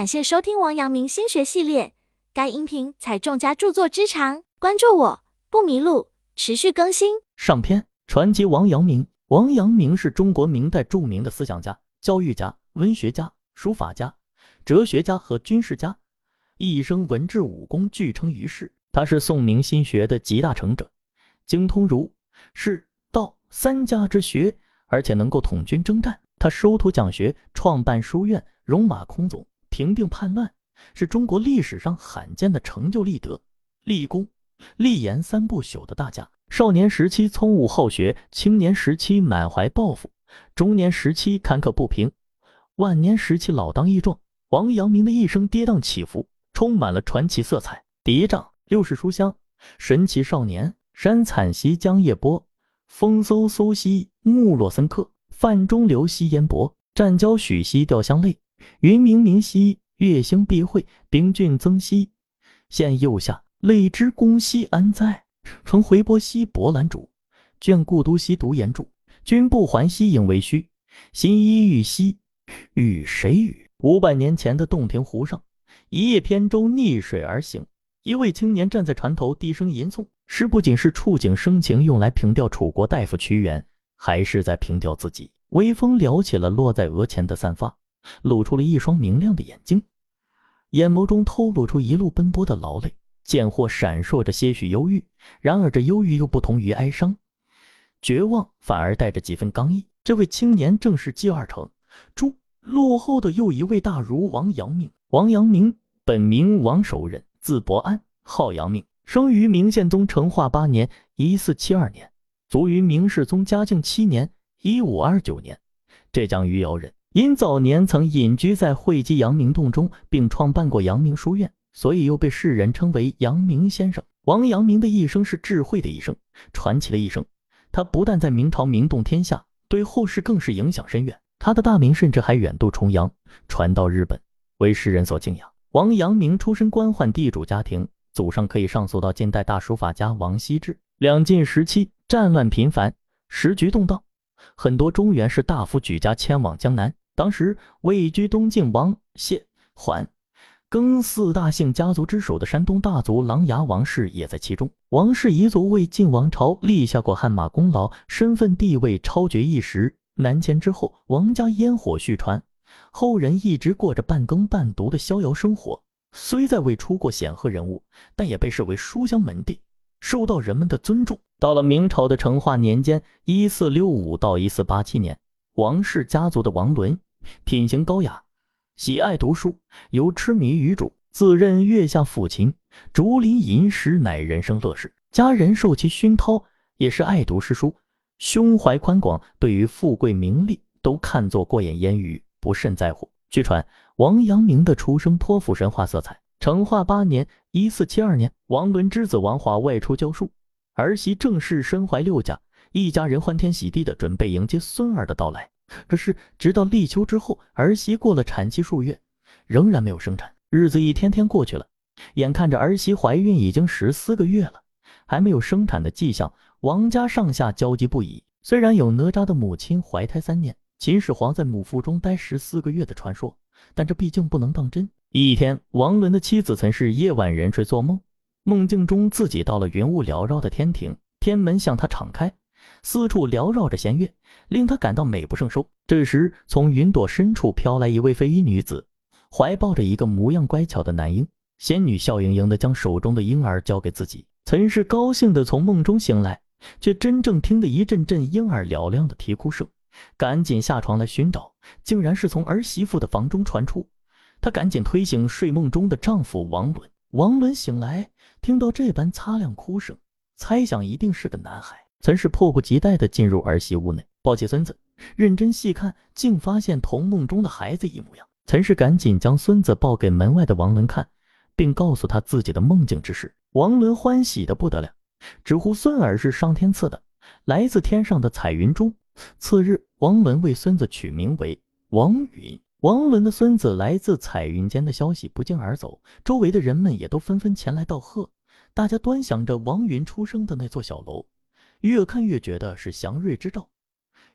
感谢收听王阳明心学系列，该音频采众家著作之长，关注我不迷路，持续更新。上篇传奇王阳明。王阳明是中国明代著名的思想家、教育家、文学家、书法家、哲学家和军事家，一生文治武功俱称于世。他是宋明心学的集大成者，精通儒、释、道三家之学，而且能够统军征战。他收徒讲学，创办书院，戎马倥偬，平定叛乱，是中国历史上罕见的成就立德、立功、立言三不朽的大家。少年时期聪悟好学，青年时期满怀抱负，中年时期坎坷不平，晚年时期老当益壮。王阳明的一生跌宕起伏，充满了传奇色彩。第一章：六世书香，神奇少年。山惨兮江夜波，风飕飕兮木落森客。泛中流兮烟波，战交许兮钓香泪。云冥冥兮月星必会，冰峻增兮现右下。泪之公兮安在？乘回波兮博览主，眷故都兮独言著。君不还兮应为虚，心依欲兮与谁语？五百年前的洞庭湖上，一叶扁舟逆水而行，一位青年站在船头低声吟诵。诗不仅是触景生情，用来凭吊楚国大夫屈原，还是在凭吊自己。微风撩起了落在额前的散发，露出了一双明亮的眼睛，眼眸中透露出一路奔波的劳累。见或闪烁着些许忧郁，然而这忧郁又不同于哀伤、绝望，反而带着几分刚毅。这位青年正是继二成朱落后的又一位大儒王阳明。王阳明本名王守仁，字伯安，号阳明，生于明宪宗成化八年（一四七二年），卒于明世宗嘉靖七年（一五二九年），浙江余姚人。因早年曾隐居在会稽阳明洞中，并创办过阳明书院。所以又被世人称为阳明先生。王阳明的一生是智慧的一生，传奇的一生。他不但在明朝名动天下，对后世更是影响深远。他的大名甚至还远渡重洋，传到日本，为世人所敬仰。王阳明出身官宦地主家庭，祖上可以上溯到近代大书法家王羲之。两晋时期战乱频繁，时局动荡，很多中原士大夫举家迁往江南。当时位居东晋王谢桓。庚四大姓家族之首的山东大族琅琊王氏也在其中。王氏一族为晋王朝立下过汗马功劳，身份地位超绝一时。南迁之后，王家烟火续传，后人一直过着半耕半读的逍遥生活。虽在未出过显赫人物，但也被视为书香门第，受到人们的尊重。到了明朝的成化年间（一四六五到一四八七年），王氏家族的王伦品行高雅。喜爱读书，尤痴迷于主，自认月下抚琴，竹林吟诗，乃人生乐事。家人受其熏陶，也是爱读诗书，胸怀宽广，对于富贵名利都看作过眼烟云，不甚在乎。据传，王阳明的出生颇富神话色彩。成化八年（一四七二年），王伦之子王华外出教书，儿媳郑氏身怀六甲，一家人欢天喜地的准备迎接孙儿的到来。可是，直到立秋之后，儿媳过了产期数月，仍然没有生产。日子一天天过去了，眼看着儿媳怀孕已经十四个月了，还没有生产的迹象，王家上下焦急不已。虽然有哪吒的母亲怀胎三年，秦始皇在母腹中待十四个月的传说，但这毕竟不能当真。一天，王伦的妻子曾是夜晚人睡做梦，梦境中自己到了云雾缭绕的天庭，天门向他敞开。四处缭绕着弦乐，令他感到美不胜收。这时，从云朵深处飘来一位飞衣女子，怀抱着一个模样乖巧的男婴。仙女笑盈盈地将手中的婴儿交给自己。曾是高兴地从梦中醒来，却真正听得一阵阵婴儿嘹亮的啼哭声，赶紧下床来寻找，竟然是从儿媳妇的房中传出。她赶紧推醒睡梦中的丈夫王伦。王伦醒来，听到这般擦亮哭声，猜想一定是个男孩。曾是迫不及待地进入儿媳屋内，抱起孙子，认真细看，竟发现同梦中的孩子一模样。陈氏赶紧将孙子抱给门外的王伦看，并告诉他自己的梦境之事。王伦欢喜的不得了，直呼孙儿是上天赐的，来自天上的彩云珠。次日，王伦为孙子取名为王允。王伦的孙子来自彩云间的消息不胫而走，周围的人们也都纷纷前来道贺。大家端详着王允出生的那座小楼。越看越觉得是祥瑞之兆，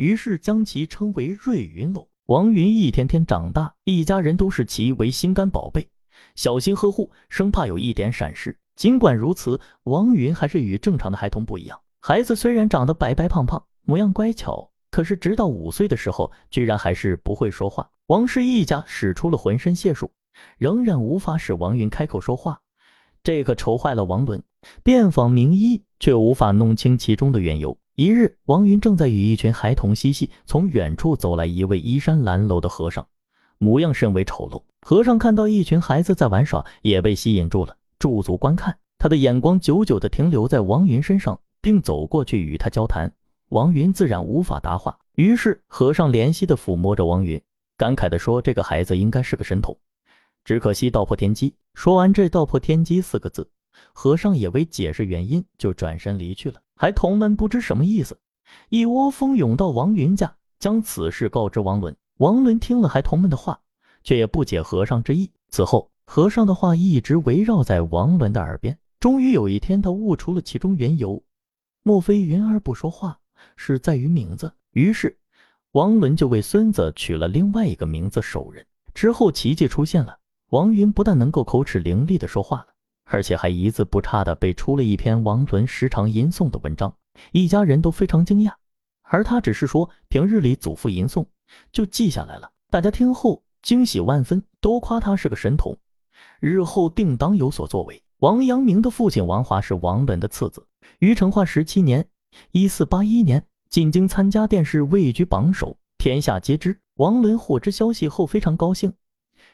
于是将其称为瑞云楼。王云一天天长大，一家人都视其为心肝宝贝，小心呵护，生怕有一点闪失。尽管如此，王云还是与正常的孩童不一样。孩子虽然长得白白胖胖，模样乖巧，可是直到五岁的时候，居然还是不会说话。王氏一家使出了浑身解数，仍然无法使王云开口说话，这可愁坏了王伦。遍访名医，却无法弄清其中的缘由。一日，王云正在与一群孩童嬉戏，从远处走来一位衣衫褴褛的和尚，模样甚为丑陋。和尚看到一群孩子在玩耍，也被吸引住了。驻足观看，他的眼光久久地停留在王云身上，并走过去与他交谈。王云自然无法答话，于是和尚怜惜地抚摸着王云，感慨地说：“这个孩子应该是个神童，只可惜道破天机。”说完这“道破天机”四个字，和尚也未解释原因，就转身离去了。孩童们不知什么意思，一窝蜂涌到王云家，将此事告知王伦。王伦听了孩童们的话，却也不解和尚之意。此后。和尚的话一直围绕在王伦的耳边。终于有一天，他悟出了其中缘由。莫非云儿不说话是在于名字？于是，王伦就为孙子取了另外一个名字守人。之后，奇迹出现了，王云不但能够口齿伶俐的说话了，而且还一字不差的背出了一篇王伦时常吟诵的文章。一家人都非常惊讶，而他只是说平日里祖父吟诵，就记下来了。大家听后惊喜万分，都夸他是个神童。日后定当有所作为。王阳明的父亲王华是王伦的次子，于成化十七年（一四八一年）进京参加殿试，位居榜首，天下皆知。王伦获知消息后非常高兴，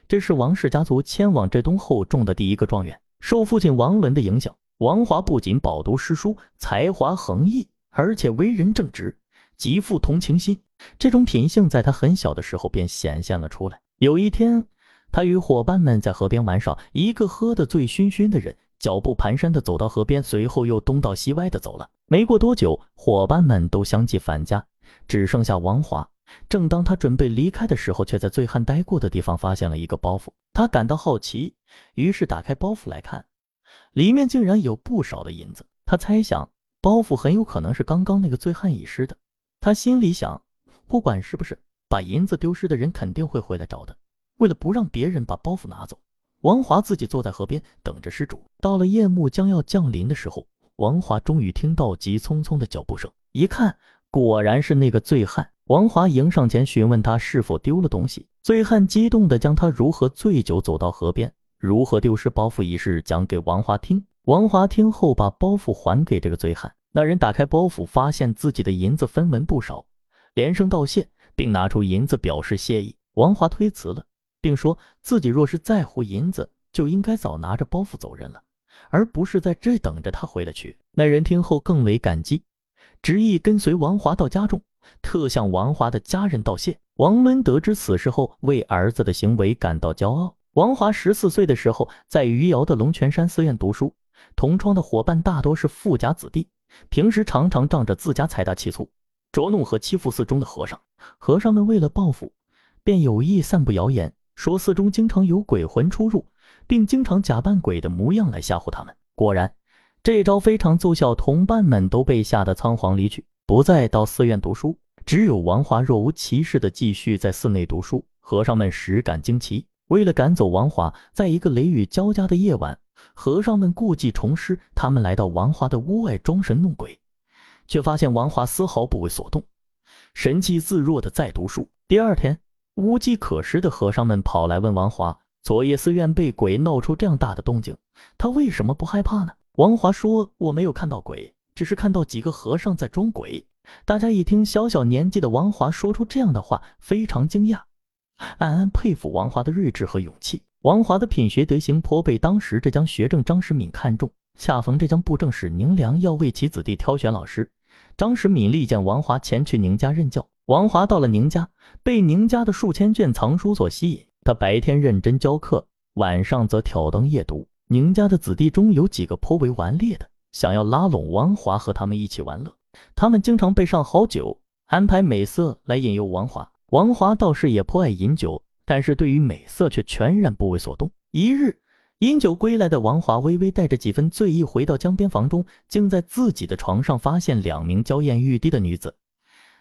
这是王氏家族迁往浙东后中的第一个状元。受父亲王伦的影响，王华不仅饱读诗书，才华横溢，而且为人正直，极富同情心。这种品性在他很小的时候便显现了出来。有一天。他与伙伴们在河边玩耍，一个喝得醉醺醺的人脚步蹒跚地走到河边，随后又东倒西歪地走了。没过多久，伙伴们都相继返家，只剩下王华。正当他准备离开的时候，却在醉汉待过的地方发现了一个包袱。他感到好奇，于是打开包袱来看，里面竟然有不少的银子。他猜想，包袱很有可能是刚刚那个醉汉遗失的。他心里想，不管是不是，把银子丢失的人肯定会回来找的。为了不让别人把包袱拿走，王华自己坐在河边等着失主。到了夜幕将要降临的时候，王华终于听到急匆匆的脚步声，一看，果然是那个醉汉。王华迎上前询问他是否丢了东西。醉汉激动地将他如何醉酒走到河边，如何丢失包袱一事讲给王华听。王华听后，把包袱还给这个醉汉。那人打开包袱，发现自己的银子分文不少，连声道谢，并拿出银子表示谢意。王华推辞了。并说自己若是在乎银子，就应该早拿着包袱走人了，而不是在这等着他回来去。那人听后更为感激，执意跟随王华到家中，特向王华的家人道谢。王伦得知此事后，为儿子的行为感到骄傲。王华十四岁的时候，在余姚的龙泉山寺院读书，同窗的伙伴大多是富家子弟，平时常常仗着自家财大气粗，捉弄和欺负寺中的和尚。和尚们为了报复，便有意散布谣言。说寺中经常有鬼魂出入，并经常假扮鬼的模样来吓唬他们。果然，这招非常奏效，同伴们都被吓得仓皇离去，不再到寺院读书。只有王华若无其事地继续在寺内读书。和尚们实感惊奇，为了赶走王华，在一个雷雨交加的夜晚，和尚们故技重施，他们来到王华的屋外装神弄鬼，却发现王华丝毫不为所动，神气自若地在读书。第二天。无计可施的和尚们跑来问王华：“昨夜寺院被鬼闹出这样大的动静，他为什么不害怕呢？”王华说：“我没有看到鬼，只是看到几个和尚在装鬼。”大家一听小小年纪的王华说出这样的话，非常惊讶，暗暗佩服王华的睿智和勇气。王华的品学德行颇被当时浙江学政张时敏看中。恰逢浙江布政使宁良要为其子弟挑选老师，张时敏力荐王华前去宁家任教。王华到了宁家，被宁家的数千卷藏书所吸引。他白天认真教课，晚上则挑灯夜读。宁家的子弟中有几个颇为顽劣的，想要拉拢王华和他们一起玩乐。他们经常备上好酒，安排美色来引诱王华。王华倒是也颇爱饮酒，但是对于美色却全然不为所动。一日，饮酒归来的王华微微带着几分醉意回到江边房中，竟在自己的床上发现两名娇艳欲滴的女子。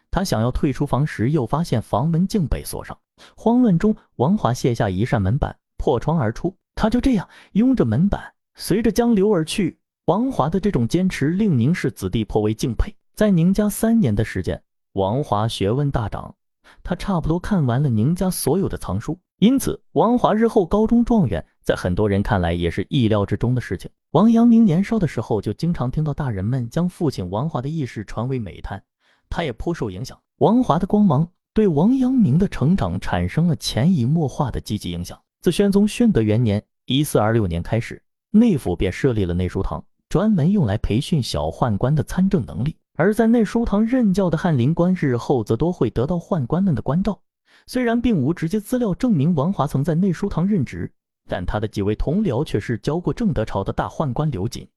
他想要退出房时，又发现房门竟被锁上。慌乱中，王华卸下一扇门板，破窗而出。他就这样拥着门板，随着江流而去。王华的这种坚持令宁氏子弟颇为敬佩。在宁家三年的时间，王华学问大涨，他差不多看完了宁家所有的藏书。因此，王华日后高中状元，在很多人看来也是意料之中的事情。王阳明年少的时候，就经常听到大人们将父亲王华的轶事传为美谈，他也颇受影响。王华的光芒对王阳明的成长产生了潜移默化的积极影响。自宣宗宣德元年（一四二六年）开始，内府便设立了内书堂，专门用来培训小宦官的参政能力。而在内书堂任教的翰林官，日后则多会得到宦官们的关照。虽然并无直接资料证明王华曾在内书堂任职，但他的几位同僚却是教过正德朝的大宦官刘瑾，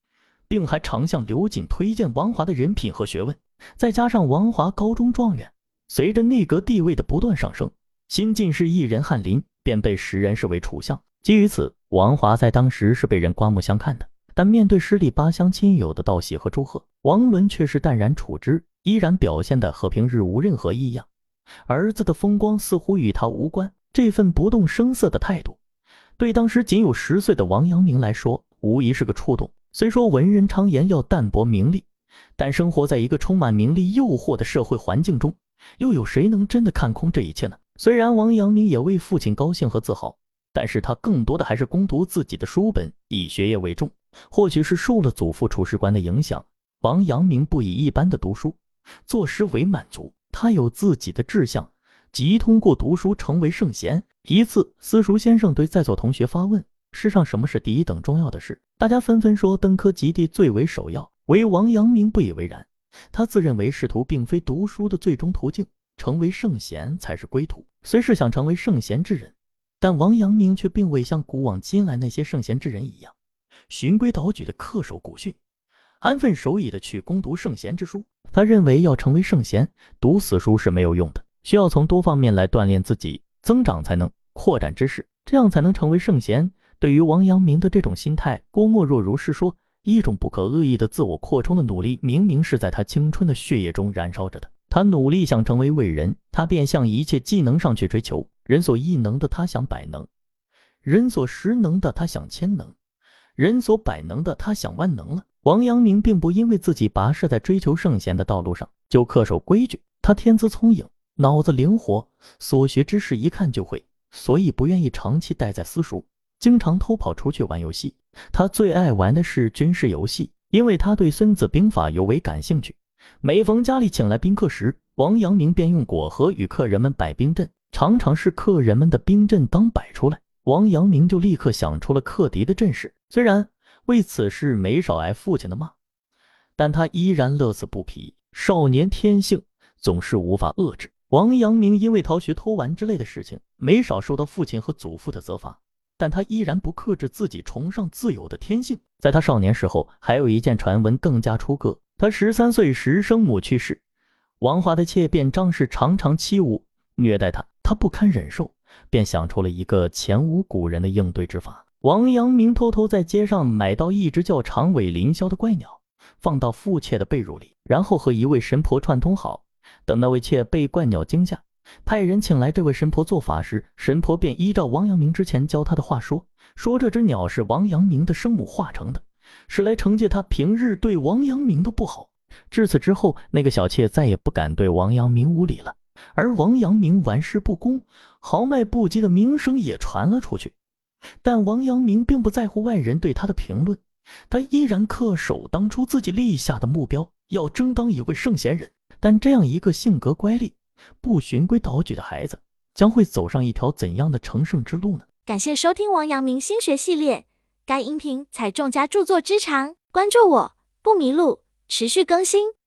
并还常向刘瑾推荐王华的人品和学问。再加上王华高中状元，随着内阁地位的不断上升，新进士一人翰林便被时人视为储相。基于此，王华在当时是被人刮目相看的。但面对十里八乡亲友的道喜和祝贺，王伦却是淡然处之，依然表现得和平日无任何异样。儿子的风光似乎与他无关，这份不动声色的态度，对当时仅有十岁的王阳明来说，无疑是个触动。虽说文人常言要淡泊名利，但生活在一个充满名利诱惑的社会环境中，又有谁能真的看空这一切呢？虽然王阳明也为父亲高兴和自豪，但是他更多的还是攻读自己的书本，以学业为重。或许是受了祖父处事观的影响，王阳明不以一般的读书、作诗为满足。他有自己的志向，即通过读书成为圣贤。一次，私塾先生对在座同学发问：“世上什么是第一等重要的事？”大家纷纷说：“登科及第最为首要。”唯王阳明不以为然。他自认为仕途并非读书的最终途径，成为圣贤才是归途。虽是想成为圣贤之人，但王阳明却并未像古往今来那些圣贤之人一样，循规蹈矩的恪守古训。安分守己的去攻读圣贤之书，他认为要成为圣贤，读死书是没有用的，需要从多方面来锻炼自己，增长才能扩展知识，这样才能成为圣贤。对于王阳明的这种心态，郭沫若如是说：一种不可恶意的自我扩充的努力，明明是在他青春的血液中燃烧着的。他努力想成为伟人，他便向一切技能上去追求。人所异能的他想百能，人所十能的他想千能，人所百能的他想万能了。王阳明并不因为自己跋涉在追求圣贤的道路上就恪守规矩，他天资聪颖，脑子灵活，所学知识一看就会，所以不愿意长期待在私塾，经常偷跑出去玩游戏。他最爱玩的是军事游戏，因为他对《孙子兵法》尤为感兴趣。每逢家里请来宾客时，王阳明便用果核与客人们摆兵阵，常常是客人们的兵阵刚摆出来，王阳明就立刻想出了克敌的阵势。虽然。为此事没少挨父亲的骂，但他依然乐此不疲。少年天性总是无法遏制。王阳明因为逃学、偷玩之类的事情，没少受到父亲和祖父的责罚，但他依然不克制自己崇尚自由的天性。在他少年时候，还有一件传闻更加出格：他十三岁时生母去世，王华的妾便张氏常常欺侮虐待他，他不堪忍受，便想出了一个前无古人的应对之法。王阳明偷偷在街上买到一只叫长尾林霄的怪鸟，放到妇妾的被褥里，然后和一位神婆串通好，等那位妾被怪鸟惊吓，派人请来这位神婆做法时，神婆便依照王阳明之前教他的话说，说这只鸟是王阳明的生母化成的，是来惩戒他平日对王阳明的不好。至此之后，那个小妾再也不敢对王阳明无礼了，而王阳明玩世不恭、豪迈不羁的名声也传了出去。但王阳明并不在乎外人对他的评论，他依然恪守当初自己立下的目标，要争当一位圣贤人。但这样一个性格乖戾、不循规蹈矩的孩子，将会走上一条怎样的成圣之路呢？感谢收听王阳明心学系列，该音频采众家著作之长，关注我不迷路，持续更新。